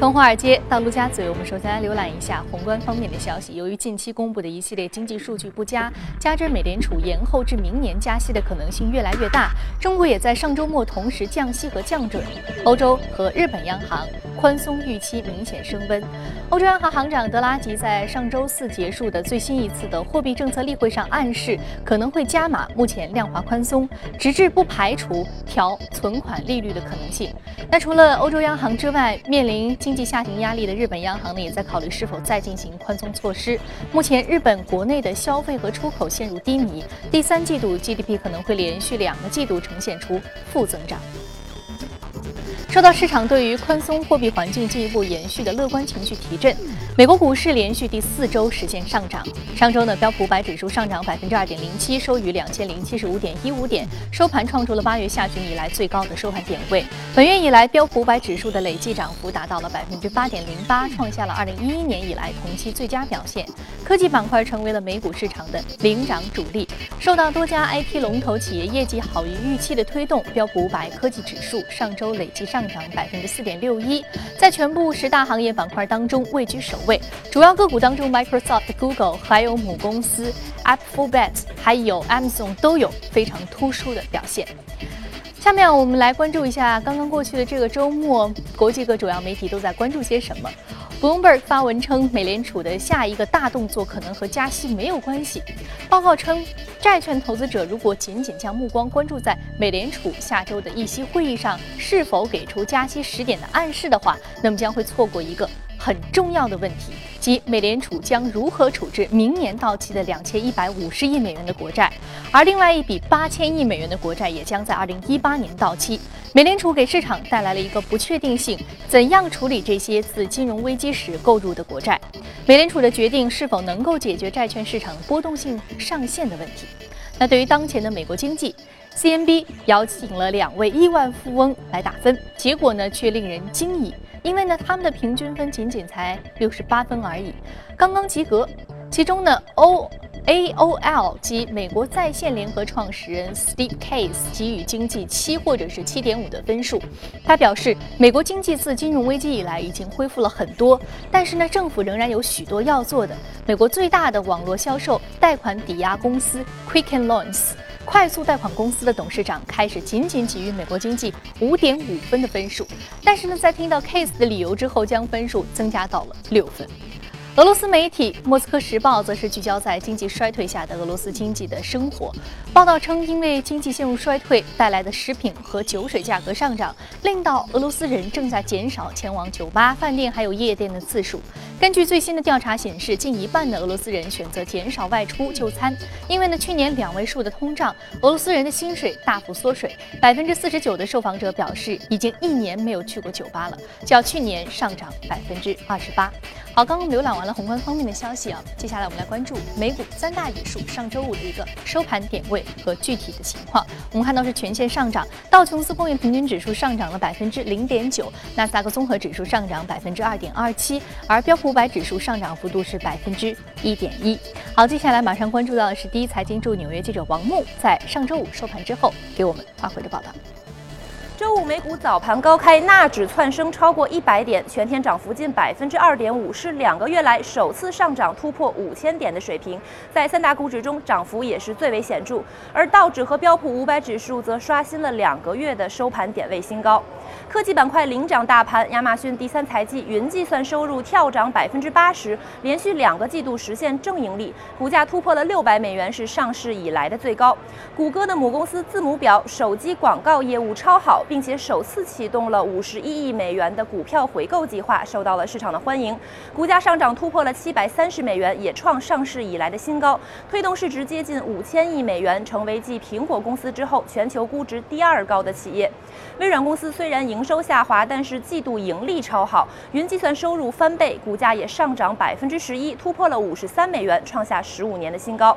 从华尔街到陆家嘴，我们首先来浏览一下宏观方面的消息。由于近期公布的一系列经济数据不佳，加之美联储延后至明年加息的可能性越来越大，中国也在上周末同时降息和降准。欧洲和日本央行宽松预期明显升温。欧洲央行行长德拉吉在上周四结束的最新一次的货币政策例会上暗示，可能会加码目前量化宽松，直至不排除调存款利率的可能性。那除了欧洲央行之外，面临经济下行压力的日本央行呢，也在考虑是否再进行宽松措施。目前，日本国内的消费和出口陷入低迷，第三季度 GDP 可能会连续两个季度呈现出负增长。受到市场对于宽松货币环境进一步延续的乐观情绪提振，美国股市连续第四周实现上涨。上周呢，标普五百指数上涨百分之二点零七，收于两千零七十五点一五点，收盘创出了八月下旬以来最高的收盘点位。本月以来，标普五百指数的累计涨幅达到了百分之八点零八，创下了二零一一年以来同期最佳表现。科技板块成为了美股市场的领涨主力，受到多家 IT 龙头企业业绩好于预期的推动，标普五百科技指数上周累计上涨百分之四点六一，在全部十大行业板块当中位居首位。主要个股当中，Microsoft、Google 还有母公司 Alphabet 还有 Amazon 都有非常突出的表现。下面我们来关注一下刚刚过去的这个周末，国际各主要媒体都在关注些什么。Bloomberg 发文称，美联储的下一个大动作可能和加息没有关系。报告称，债券投资者如果仅仅将目光关注在美联储下周的议息会议上是否给出加息时点的暗示的话，那么将会错过一个很重要的问题，即美联储将如何处置明年到期的两千一百五十亿美元的国债，而另外一笔八千亿美元的国债也将在二零一八年到期。美联储给市场带来了一个不确定性：怎样处理这些自金融危机时购入的国债？美联储的决定是否能够解决债券市场波动性上限的问题？那对于当前的美国经济，CNB 邀请了两位亿万富翁来打分，结果呢却令人惊异，因为呢他们的平均分仅仅才六十八分而已，刚刚及格。其中呢，O。AOL 及美国在线联合创始人 Steve Case 给予经济七或者是七点五的分数。他表示，美国经济自金融危机以来已经恢复了很多，但是呢，政府仍然有许多要做的。美国最大的网络销售贷款抵押公司 Quicken Loans 快速贷款公司的董事长开始仅仅给予美国经济五点五分的分数，但是呢，在听到 Case 的理由之后，将分数增加到了六分。俄罗斯媒体《莫斯科时报》则是聚焦在经济衰退下的俄罗斯经济的生活。报道称，因为经济陷入衰退带来的食品和酒水价格上涨，令到俄罗斯人正在减少前往酒吧、饭店还有夜店的次数。根据最新的调查显示，近一半的俄罗斯人选择减少外出就餐，因为呢，去年两位数的通胀，俄罗斯人的薪水大幅缩水。百分之四十九的受访者表示，已经一年没有去过酒吧了，较去年上涨百分之二十八。好，刚刚浏览完完了宏观方面的消息啊，接下来我们来关注美股三大指数上周五的一个收盘点位和具体的情况。我们看到是全线上涨，道琼斯工业平均指数上涨了百分之零点九，纳斯达克综合指数上涨百分之二点二七，而标普五百指数上涨幅度是百分之一点一。好，接下来马上关注到的是第一财经驻纽约记者王木在上周五收盘之后给我们发回的报道。周五美股早盘高开，纳指窜升超过一百点，全天涨幅近百分之二点五，是两个月来首次上涨突破五千点的水平。在三大股指中，涨幅也是最为显著。而道指和标普五百指数则刷新了两个月的收盘点位新高。科技板块领涨大盘，亚马逊第三财季云计算收入跳涨百分之八十，连续两个季度实现正盈利，股价突破了六百美元，是上市以来的最高。谷歌的母公司字母表手机广告业务超好。并且首次启动了五十一亿美元的股票回购计划，受到了市场的欢迎，股价上涨突破了七百三十美元，也创上市以来的新高，推动市值接近五千亿美元，成为继苹果公司之后全球估值第二高的企业。微软公司虽然营收下滑，但是季度盈利超好，云计算收入翻倍，股价也上涨百分之十一，突破了五十三美元，创下十五年的新高。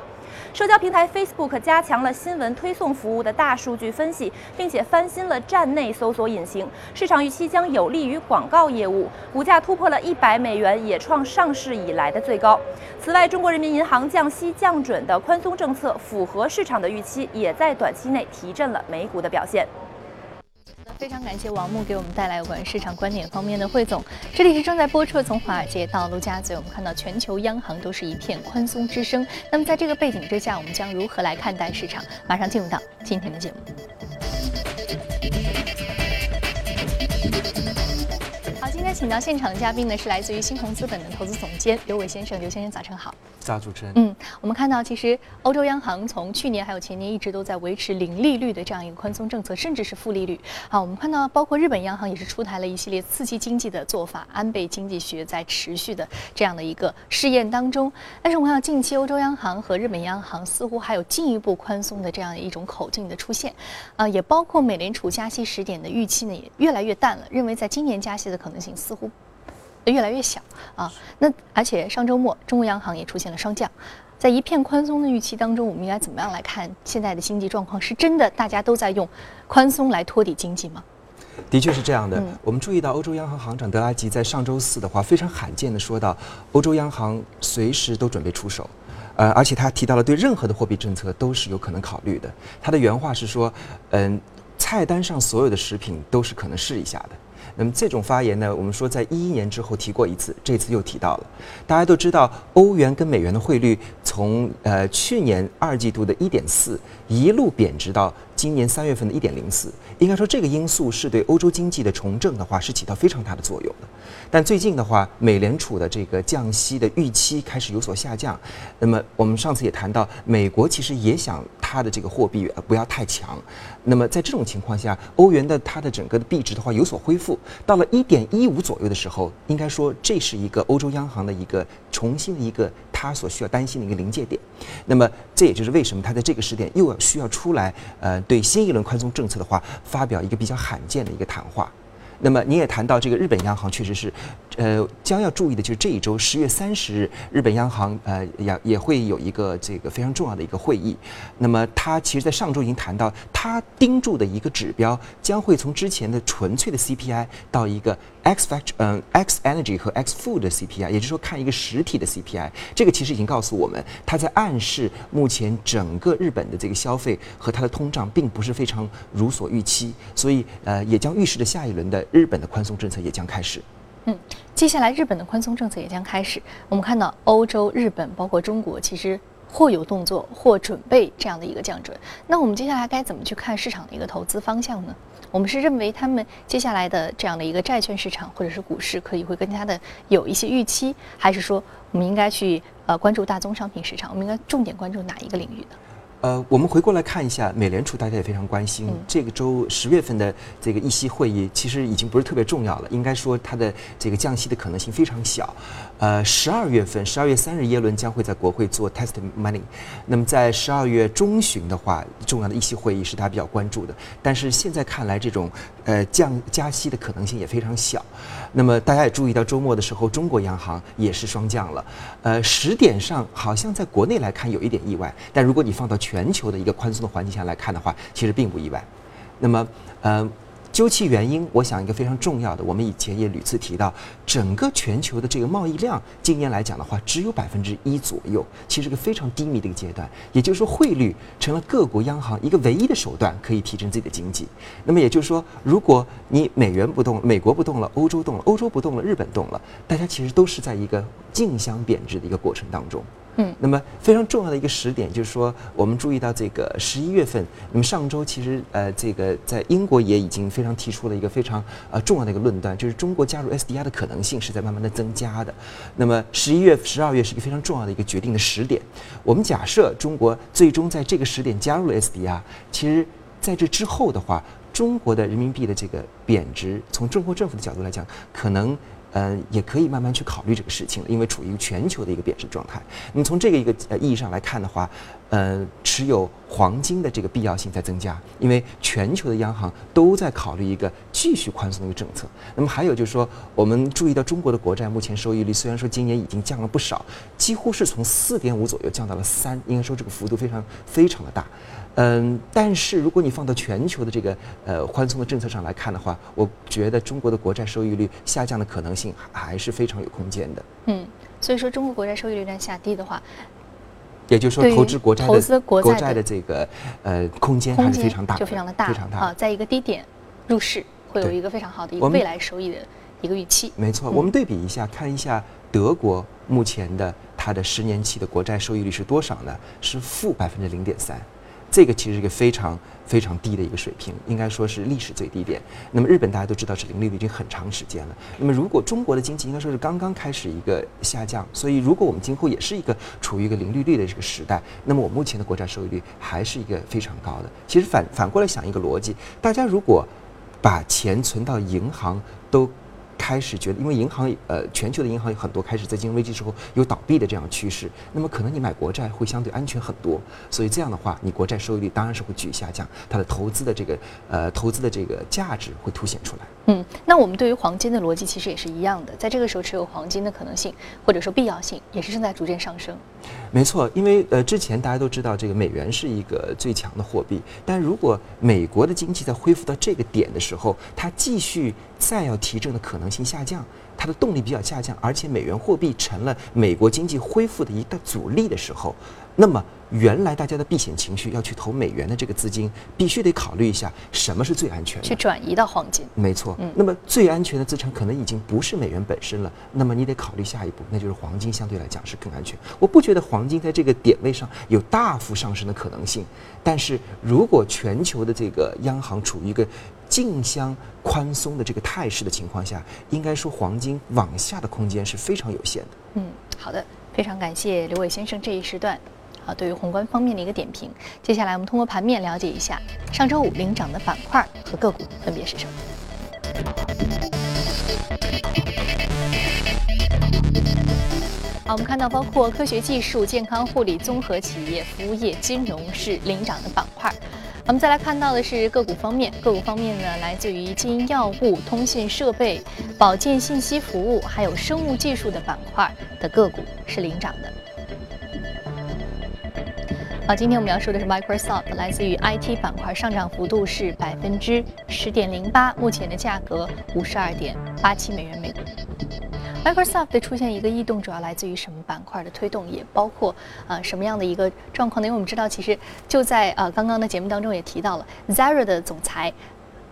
社交平台 Facebook 加强了新闻推送服务的大数据分析，并且翻新了站内搜索引擎，市场预期将有利于广告业务，股价突破了一百美元，也创上市以来的最高。此外，中国人民银行降息降准的宽松政策符合市场的预期，也在短期内提振了美股的表现。非常感谢王木给我们带来有关市场观点方面的汇总。这里是正在播出的，从华尔街到陆家嘴，我们看到全球央行都是一片宽松之声。那么在这个背景之下，我们将如何来看待市场？马上进入到今天的节目。好，今天请到现场的嘉宾呢是来自于新鸿资本的投资总监刘伟先生，刘先生早晨好。早，主持人。嗯，我们看到其实欧洲央行从去年还有前年一直都在维持零利率的这样一个宽松政策，甚至是负利率。好，我们看到包括日本央行也是出台了一系列刺激经济的做法，安倍经济学在持续的这样的一个试验当中。但是我们看到近期欧洲央行和日本央行似乎还有进一步宽松的这样一种口径的出现，啊，也包括美联储加息时点的预期呢也越来越淡了，认为在今年加息的可能性似乎。越来越小啊，那而且上周末中国央行也出现了双降，在一片宽松的预期当中，我们应该怎么样来看现在的经济状况？是真的大家都在用宽松来托底经济吗？的确是这样的。我们注意到欧洲央行行长德拉吉在上周四的话非常罕见的说到，欧洲央行随时都准备出手，呃，而且他提到了对任何的货币政策都是有可能考虑的。他的原话是说，嗯，菜单上所有的食品都是可能试一下的。那么这种发言呢，我们说在一一年之后提过一次，这次又提到了。大家都知道，欧元跟美元的汇率从呃去年二季度的一点四一路贬值到今年三月份的一点零四，应该说这个因素是对欧洲经济的重振的话是起到非常大的作用的。但最近的话，美联储的这个降息的预期开始有所下降。那么我们上次也谈到，美国其实也想它的这个货币不要太强。那么在这种情况下，欧元的它的整个的币值的话有所恢复，到了一点一五左右的时候，应该说这是一个欧洲央行的一个重新的一个它所需要担心的一个临界点。那么这也就是为什么它在这个时点又要需要出来，呃，对新一轮宽松政策的话发表一个比较罕见的一个谈话。那么你也谈到这个日本央行确实是，呃，将要注意的就是这一周十月三十日，日本央行呃也也会有一个这个非常重要的一个会议。那么他其实，在上周已经谈到，他盯住的一个指标将会从之前的纯粹的 CPI 到一个。X factor，嗯，X energy 和 X food 的 CPI，也就是说看一个实体的 CPI，这个其实已经告诉我们，它在暗示目前整个日本的这个消费和它的通胀并不是非常如所预期，所以呃，也将预示着下一轮的日本的宽松政策也将开始。嗯，接下来日本的宽松政策也将开始。我们看到欧洲、日本包括中国，其实或有动作，或准备这样的一个降准。那我们接下来该怎么去看市场的一个投资方向呢？我们是认为他们接下来的这样的一个债券市场或者是股市可以会更加的有一些预期，还是说我们应该去呃关注大宗商品市场？我们应该重点关注哪一个领域呢？呃，我们回过来看一下美联储，大家也非常关心。这个周十月份的这个议息会议，其实已经不是特别重要了。应该说，它的这个降息的可能性非常小。呃，十二月份，十二月三日，耶伦将会在国会做 test money。那么在十二月中旬的话，重要的议息会议是大家比较关注的。但是现在看来，这种呃降加息的可能性也非常小。那么大家也注意到，周末的时候，中国央行也是双降了。呃，时点上好像在国内来看有一点意外，但如果你放到全球的一个宽松的环境下来看的话，其实并不意外。那么，呃，究其原因，我想一个非常重要的，我们以前也屡次提到，整个全球的这个贸易量，今年来讲的话，只有百分之一左右，其实是个非常低迷的一个阶段。也就是说，汇率成了各国央行一个唯一的手段，可以提振自己的经济。那么也就是说，如果你美元不动，美国不动了，欧洲动了，欧洲不动了，日本动了，大家其实都是在一个竞相贬值的一个过程当中。嗯，那么非常重要的一个时点就是说，我们注意到这个十一月份，那么上周其实呃，这个在英国也已经非常提出了一个非常呃重要的一个论断，就是中国加入 SDR 的可能性是在慢慢的增加的。那么十一月、十二月是一个非常重要的一个决定的时点。我们假设中国最终在这个时点加入了 SDR，其实在这之后的话，中国的人民币的这个贬值，从中国政府的角度来讲，可能。嗯，也可以慢慢去考虑这个事情，因为处于全球的一个贬值状态。你从这个一个呃意义上来看的话，呃，持有黄金的这个必要性在增加，因为全球的央行都在考虑一个继续宽松的一个政策。那么还有就是说，我们注意到中国的国债目前收益率虽然说今年已经降了不少，几乎是从四点五左右降到了三，应该说这个幅度非常非常的大。嗯，但是如果你放到全球的这个呃宽松的政策上来看的话，我觉得中国的国债收益率下降的可能性还是非常有空间的。嗯，所以说中国国债收益率在下跌的话，也就是说投资国债的投资国债的这个呃空间还是非常大，就非常的大，非常大啊，在一个低点入市会有一个非常好的一个未来收益的一个预期。没错，我们对比一下，看一下德国目前的它的十年期的国债收益率是多少呢？是负百分之零点三。这个其实是一个非常非常低的一个水平，应该说是历史最低点。那么日本大家都知道是零利率已经很长时间了。那么如果中国的经济应该说是刚刚开始一个下降，所以如果我们今后也是一个处于一个零利率的这个时代，那么我目前的国债收益率还是一个非常高的。其实反反过来想一个逻辑，大家如果把钱存到银行都。开始觉得，因为银行呃，全球的银行有很多开始在金融危机之后有倒闭的这样趋势，那么可能你买国债会相对安全很多，所以这样的话，你国债收益率当然是会继续下降，它的投资的这个呃投资的这个价值会凸显出来。嗯，那我们对于黄金的逻辑其实也是一样的，在这个时候持有黄金的可能性或者说必要性也是正在逐渐上升。没错，因为呃之前大家都知道这个美元是一个最强的货币，但如果美国的经济在恢复到这个点的时候，它继续再要提振的可能性下降，它的动力比较下降，而且美元货币成了美国经济恢复的一大阻力的时候，那么。原来大家的避险情绪要去投美元的这个资金，必须得考虑一下什么是最安全的，去转移到黄金。没错，嗯，那么最安全的资产可能已经不是美元本身了，那么你得考虑下一步，那就是黄金相对来讲是更安全。我不觉得黄金在这个点位上有大幅上升的可能性，但是如果全球的这个央行处于一个竞相宽松的这个态势的情况下，应该说黄金往下的空间是非常有限的。嗯，好的，非常感谢刘伟先生这一时段。啊，对于宏观方面的一个点评。接下来我们通过盘面了解一下上周五领涨的板块和个股分别是什么。好，我们看到包括科学技术、健康护理、综合企业、服务业、金融是领涨的板块。我们再来看到的是个股方面，个股方面呢，来自于基因药物、通信设备、保健信息服务，还有生物技术的板块的个股是领涨的。好，今天我们要说的是 Microsoft，来自于 IT 板块，上涨幅度是百分之十点零八，目前的价格五十二点八七美元每股。Microsoft 的出现一个异动，主要来自于什么板块的推动？也包括呃什么样的一个状况呢？因为我们知道，其实就在呃刚刚的节目当中也提到了，Zara 的总裁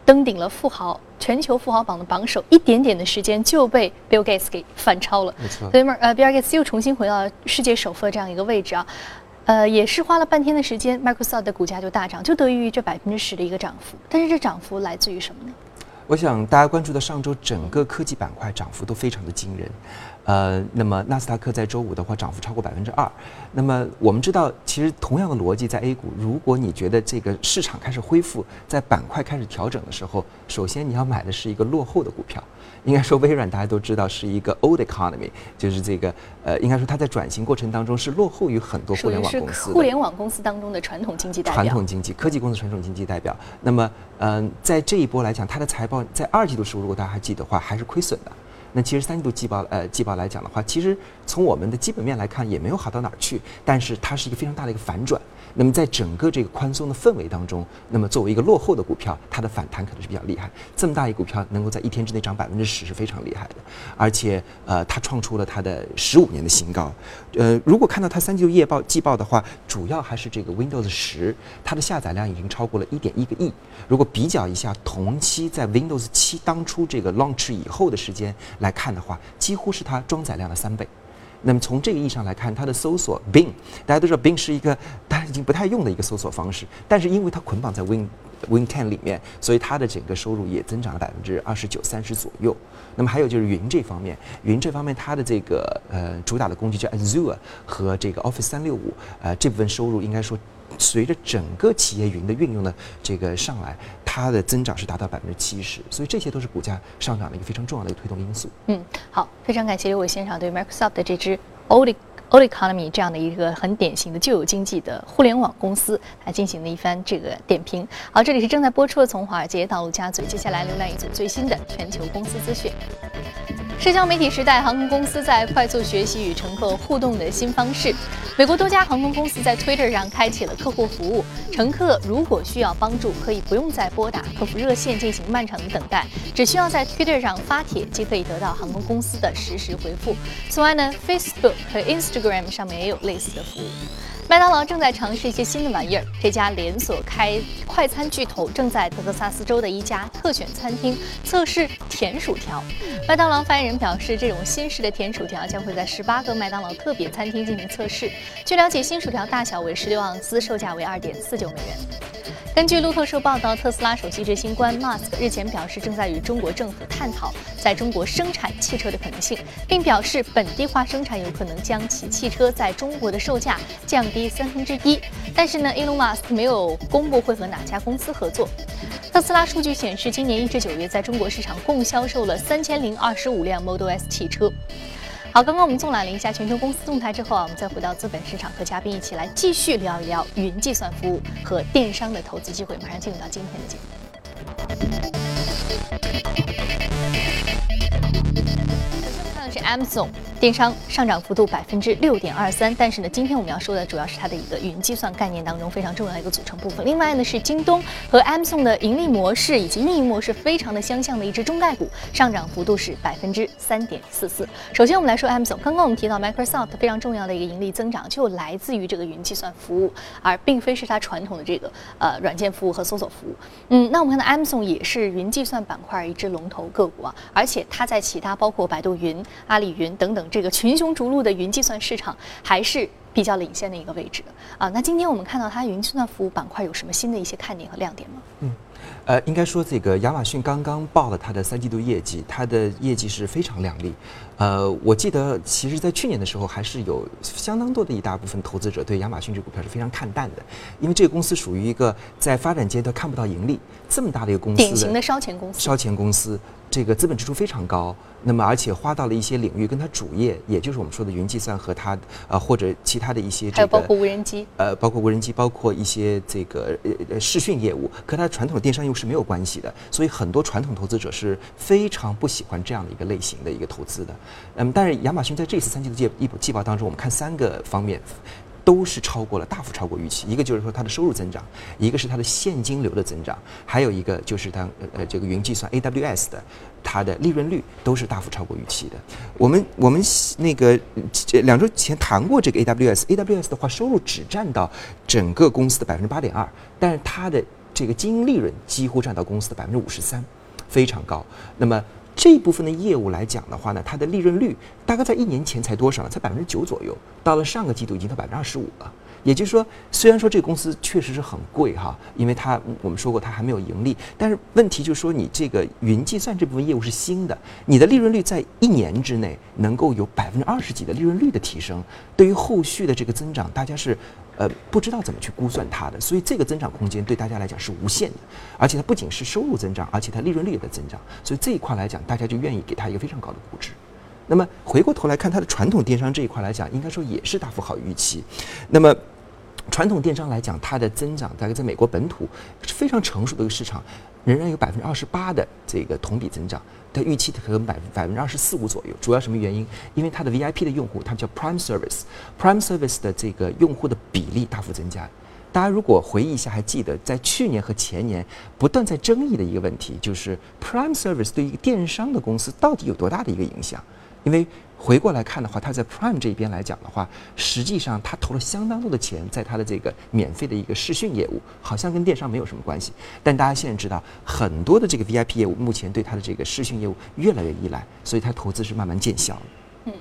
登顶了富豪全球富豪榜的榜首，一点点的时间就被 Bill Gates 给反超了。没错，所以呃 Bill Gates 又重新回到世界首富的这样一个位置啊。呃，也是花了半天的时间，Microsoft 的股价就大涨，就得益于这百分之十的一个涨幅。但是这涨幅来自于什么呢？我想大家关注的上周整个科技板块涨幅都非常的惊人。呃，那么纳斯达克在周五的话涨幅超过百分之二。那么我们知道，其实同样的逻辑在 A 股，如果你觉得这个市场开始恢复，在板块开始调整的时候，首先你要买的是一个落后的股票。应该说，微软大家都知道是一个 old economy，就是这个呃，应该说它在转型过程当中是落后于很多互联网公司。互联网公司当中的传统经济代表。传统经济，科技公司传统经济代表。那么，嗯，在这一波来讲，它的财报在二季度时候，如果大家还记得的话，还是亏损的。那其实三季度季报，呃，季报来讲的话，其实从我们的基本面来看，也没有好到哪儿去。但是它是一个非常大的一个反转。那么在整个这个宽松的氛围当中，那么作为一个落后的股票，它的反弹可能是比较厉害。这么大一股票能够在一天之内涨百分之十是非常厉害的，而且呃，它创出了它的十五年的新高。呃，如果看到它三季度业报季报的话，主要还是这个 Windows 十，它的下载量已经超过了一点一个亿。如果比较一下同期在 Windows 七当初这个 launch 以后的时间。来看的话，几乎是它装载量的三倍。那么从这个意义上来看，它的搜索 Bing，大家都知道 Bing 是一个大家已经不太用的一个搜索方式，但是因为它捆绑在 Win Win Ten 里面，所以它的整个收入也增长了百分之二十九、三十左右。那么还有就是云这方面，云这方面它的这个呃主打的工具叫 Azure 和这个 Office 三六五，呃这部分收入应该说。随着整个企业云的运用的这个上来，它的增长是达到百分之七十，所以这些都是股价上涨的一个非常重要的一个推动因素。嗯，好，非常感谢刘伟先生对 Microsoft 的这支 Old Old Economy 这样的一个很典型的旧有经济的互联网公司来进行的一番这个点评。好，这里是正在播出的从华尔街到陆家嘴，接下来浏览一组最新的全球公司资讯。社交媒体时代，航空公司在快速学习与乘客互动的新方式。美国多家航空公司在 Twitter 上开启了客户服务，乘客如果需要帮助，可以不用再拨打客服热线进行漫长的等待，只需要在 Twitter 上发帖，即可以得到航空公司的实时回复。此外呢，Facebook 和 Instagram 上面也有类似的服务。麦当劳正在尝试一些新的玩意儿。这家连锁开快餐巨头正在德克萨斯州的一家特选餐厅测试甜薯条。麦当劳发言人表示，这种新式的甜薯条将会在十八个麦当劳特别餐厅进行测试。据了解，新薯条大小为十六盎司，售价为二点四九美元。根据路透社报道，特斯拉首席执行官 Musk 日前表示，正在与中国政府探讨在中国生产汽车的可能性，并表示本地化生产有可能将其汽车在中国的售价降低三分之一。但是呢，Elon Musk 没有公布会和哪家公司合作。特斯拉数据显示，今年一至九月在中国市场共销售了三千零二十五辆 Model S 汽车。好，刚刚我们纵览了一下全球公司动态之后啊，我们再回到资本市场，和嘉宾一起来继续聊一聊云计算服务和电商的投资机会。马上进入到今天的节目。首先看的是 M 总。电商上涨幅度百分之六点二三，但是呢，今天我们要说的主要是它的一个云计算概念当中非常重要的一个组成部分。另外呢，是京东和 Amazon 的盈利模式以及运营模式非常的相像的一只中概股，上涨幅度是百分之三点四四。首先我们来说 Amazon，刚刚我们提到 Microsoft 非常重要的一个盈利增长就来自于这个云计算服务，而并非是它传统的这个呃软件服务和搜索服务。嗯，那我们看到 Amazon 也是云计算板块一只龙头个股啊，而且它在其他包括百度云、阿里云等等。这个群雄逐鹿的云计算市场还是比较领先的一个位置啊。那今天我们看到它云计算服务板块有什么新的一些看点和亮点吗？嗯。呃，应该说这个亚马逊刚刚报了它的三季度业绩，它的业绩是非常亮丽。呃，我记得其实，在去年的时候，还是有相当多的一大部分投资者对亚马逊这股票是非常看淡的，因为这个公司属于一个在发展阶段看不到盈利这么大的一个公司，典型的烧钱公司。烧钱公司，这个资本支出非常高，那么而且花到了一些领域，跟它主业，也就是我们说的云计算和它呃或者其他的一些，还有包括无人机，呃，包括无人机，包括一些这个呃视讯业务，和它传统的电商业务是没有关系的。所以很多传统投资者是非常不喜欢这样的一个类型的一个投资的。嗯，但是亚马逊在这次三季度季一季报当中，我们看三个方面都是超过了，大幅超过预期。一个就是说它的收入增长，一个是它的现金流的增长，还有一个就是它呃这个云计算 AWS 的它的利润率都是大幅超过预期的。我们我们那个两周前谈过这个 AWS，AWS 的话收入只占到整个公司的百分之八点二，但是它的这个经营利润几乎占到公司的百分之五十三，非常高。那么这一部分的业务来讲的话呢，它的利润率大概在一年前才多少呢？才百分之九左右，到了上个季度已经到百分之二十五了。也就是说，虽然说这个公司确实是很贵哈，因为它我们说过它还没有盈利，但是问题就是说你这个云计算这部分业务是新的，你的利润率在一年之内能够有百分之二十几的利润率的提升，对于后续的这个增长，大家是呃不知道怎么去估算它的，所以这个增长空间对大家来讲是无限的，而且它不仅是收入增长，而且它利润率也在增长，所以这一块来讲，大家就愿意给它一个非常高的估值。那么回过头来看它的传统电商这一块来讲，应该说也是大幅好预期。那么传统电商来讲，它的增长大概在美国本土是非常成熟的一个市场，仍然有百分之二十八的这个同比增长，它预期可能百百分之二十四五左右。主要什么原因？因为它的 VIP 的用户，它叫 Prime Service，Prime Service 的这个用户的比例大幅增加。大家如果回忆一下，还记得在去年和前年不断在争议的一个问题，就是 Prime Service 对于电商的公司到底有多大的一个影响？因为回过来看的话，它在 Prime 这边来讲的话，实际上它投了相当多的钱在它的这个免费的一个视讯业务，好像跟电商没有什么关系。但大家现在知道，很多的这个 VIP 业务目前对它的这个视讯业务越来越依赖，所以它投资是慢慢见效了。嗯，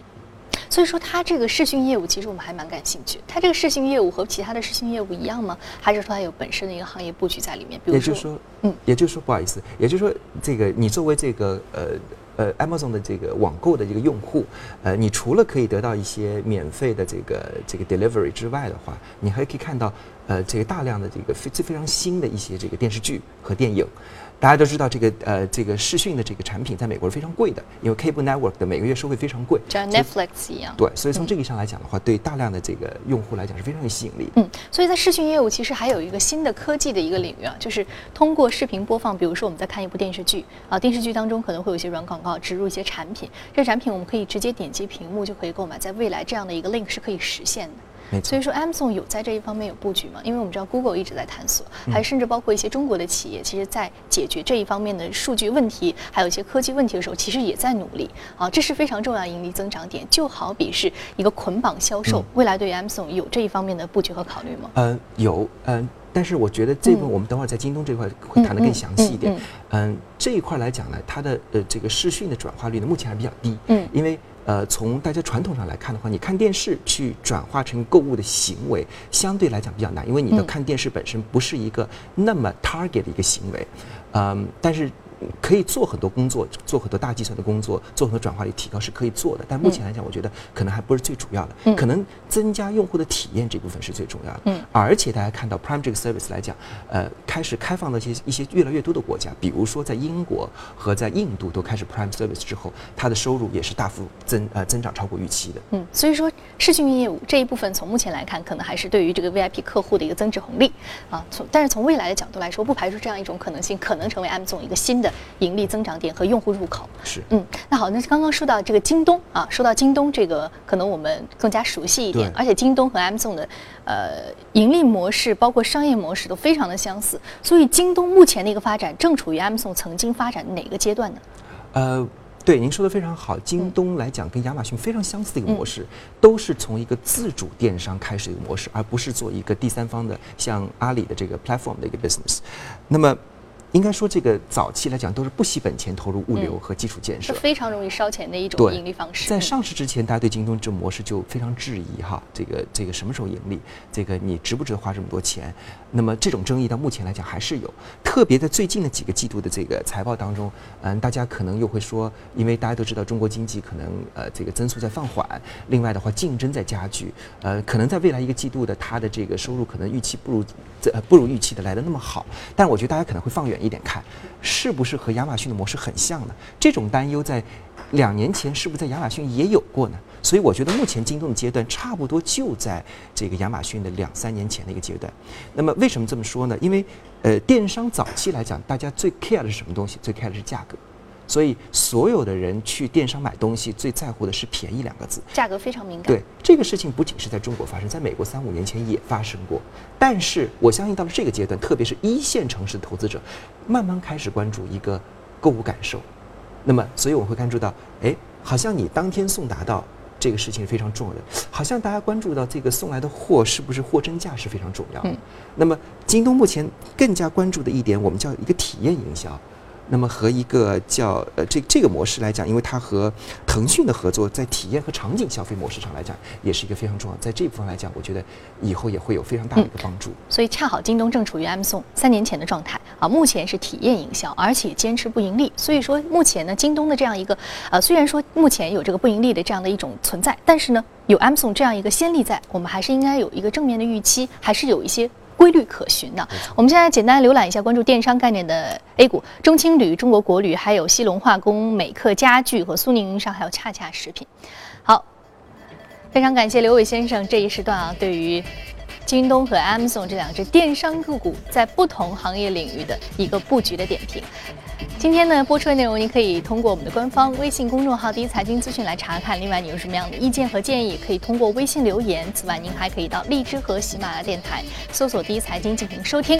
所以说它这个视讯业务其实我们还蛮感兴趣。它这个视讯业务和其他的视讯业务一样吗？还是说它有本身的一个行业布局在里面？比如说，也就是说，嗯，也就是说，不好意思，也就是说，这个你作为这个呃。呃，Amazon 的这个网购的这个用户，呃，你除了可以得到一些免费的这个这个 delivery 之外的话，你还可以看到呃这个大量的这个非非常新的一些这个电视剧和电影。大家都知道，这个呃，这个视讯的这个产品在美国是非常贵的，因为 Cable Network 的每个月收费非常贵，像 Netflix 一样。对，所以从这个意义上来讲的话，对大量的这个用户来讲是非常有吸引力。嗯，所以在视讯业务其实还有一个新的科技的一个领域啊，就是通过视频播放，比如说我们在看一部电视剧啊，电视剧当中可能会有一些软广告植入一些产品，这产品我们可以直接点击屏幕就可以购买，在未来这样的一个 link 是可以实现的。所以说 Amazon 有在这一方面有布局吗？因为我们知道 Google 一直在探索，还甚至包括一些中国的企业，其实在解决这一方面的数据问题，还有一些科技问题的时候，其实也在努力啊，这是非常重要的盈利增长点。就好比是一个捆绑销售，未来对于 Amazon 有这一方面的布局和考虑吗？嗯，有，嗯，但是我觉得这部分我们等会儿在京东这块会谈得更详细一点嗯。嗯，这一块来讲呢，它的呃这个视讯的转化率呢，目前还比较低。嗯因为呃从大家传统上来看的话，你看电视去转化成购物的行为，相对来讲比较难，因为你的嗯看电视本身不是一个那么 target 的一个行为。嗯，但是。可以做很多工作，做很多大计算的工作，做很多转化率提高是可以做的。但目前来讲，我觉得可能还不是最主要的，嗯可能增加用户的体验这部分是最重要的。嗯而且大家看到 Prime 这个 service 来讲，呃，开始开放的一些一些越来越多的国家，比如说在英国和在印度都开始 Prime service 之后，它的收入也是大幅增呃增长超过预期的。嗯，所以说视讯业务这一部分，从目前来看，可能还是对于这个 VIP 客户的一个增值红利啊。从但是从未来的角度来说，不排除这样一种可能性，可能成为 Amazon 一个新的盈利增长点和用户入口。是，嗯，那好，那刚刚说到这个京东啊，说到京东这个，可能我们更加熟悉一点，而且京东和 Amazon 的呃盈利模式，包括商业模式都非常的相似，所以京东目前的一个发展正处于 Amazon 曾经发展的哪个阶段呢？呃。对，您说的非常好。京东来讲，跟亚马逊非常相似的一个模式，都是从一个自主电商开始的一个模式，而不是做一个第三方的像阿里的这个 platform 的一个 business。那么，应该说这个早期来讲都是不惜本钱投入物流和基础建设。是非常容易烧钱的一种盈利方式。在嗯上市之前，大家对京东这模式就非常质疑哈，这个这个什么时候盈利？这个你值不值得花这么多钱？那么这种争议到目前来讲还是有，特别在最近的几个季度的这个财报当中，嗯，大家可能又会说，因为大家都知道中国经济可能呃这个增速在放缓，另外的话竞争在加剧，呃，可能在未来一个季度的它的这个收入可能预期不如这、呃、不如预期的来的那么好，但我觉得大家可能会放远一点看，是不是和亚马逊的模式很像呢？这种担忧在两年前是不是在亚马逊也有过呢？所以我觉得目前京东的阶段差不多就在这个亚马逊的两三年前的一个阶段。那么为什么这么说呢？因为呃，电商早期来讲，大家最 care 的是什么东西？最 care 的是价格。所以所有的人去电商买东西，最在乎的是便宜两个字。价格非常敏感。对这个事情，不仅是在中国发生，在美国三五年前也发生过。但是我相信到了这个阶段，特别是一线城市的投资者，慢慢开始关注一个购物感受。那么，所以我会关注到，哎，好像你当天送达到这个事情是非常重要的，好像大家关注到这个送来的货是不是货真价实非常重要。嗯那么，京东目前更加关注的一点，我们叫一个体验营销。那么和一个叫呃这这个模式来讲，因为它和腾讯的合作，在体验和场景消费模式上来讲，也是一个非常重要。在这部分来讲，我觉得以后也会有非常大的一个帮助。所以恰好京东正处于 Amazon 三年前的状态啊，目前是体验营销，而且坚持不盈利。所以说目前呢，京东的这样一个呃，虽然说目前有这个不盈利的这样的一种存在，但是呢，有 Amazon 这样一个先例在，我们还是应该有一个正面的预期，还是有一些。规律可循的。我们现在简单浏览一下关注电商概念的 A 股，中青旅、中国国旅，还有西龙化工、美克家具和苏宁云商，还有恰恰食品。好，非常感谢刘伟先生这一时段啊，对于京东和 Amazon 这两只电商个股在不同行业领域的一个布局的点评。今天呢，播出的内容您可以通过我们的官方微信公众号“第一财经资讯”来查看。另外，你有什么样的意见和建议，可以通过微信留言。此外，您还可以到荔枝和喜马拉雅电台搜索“第一财经”进行收听。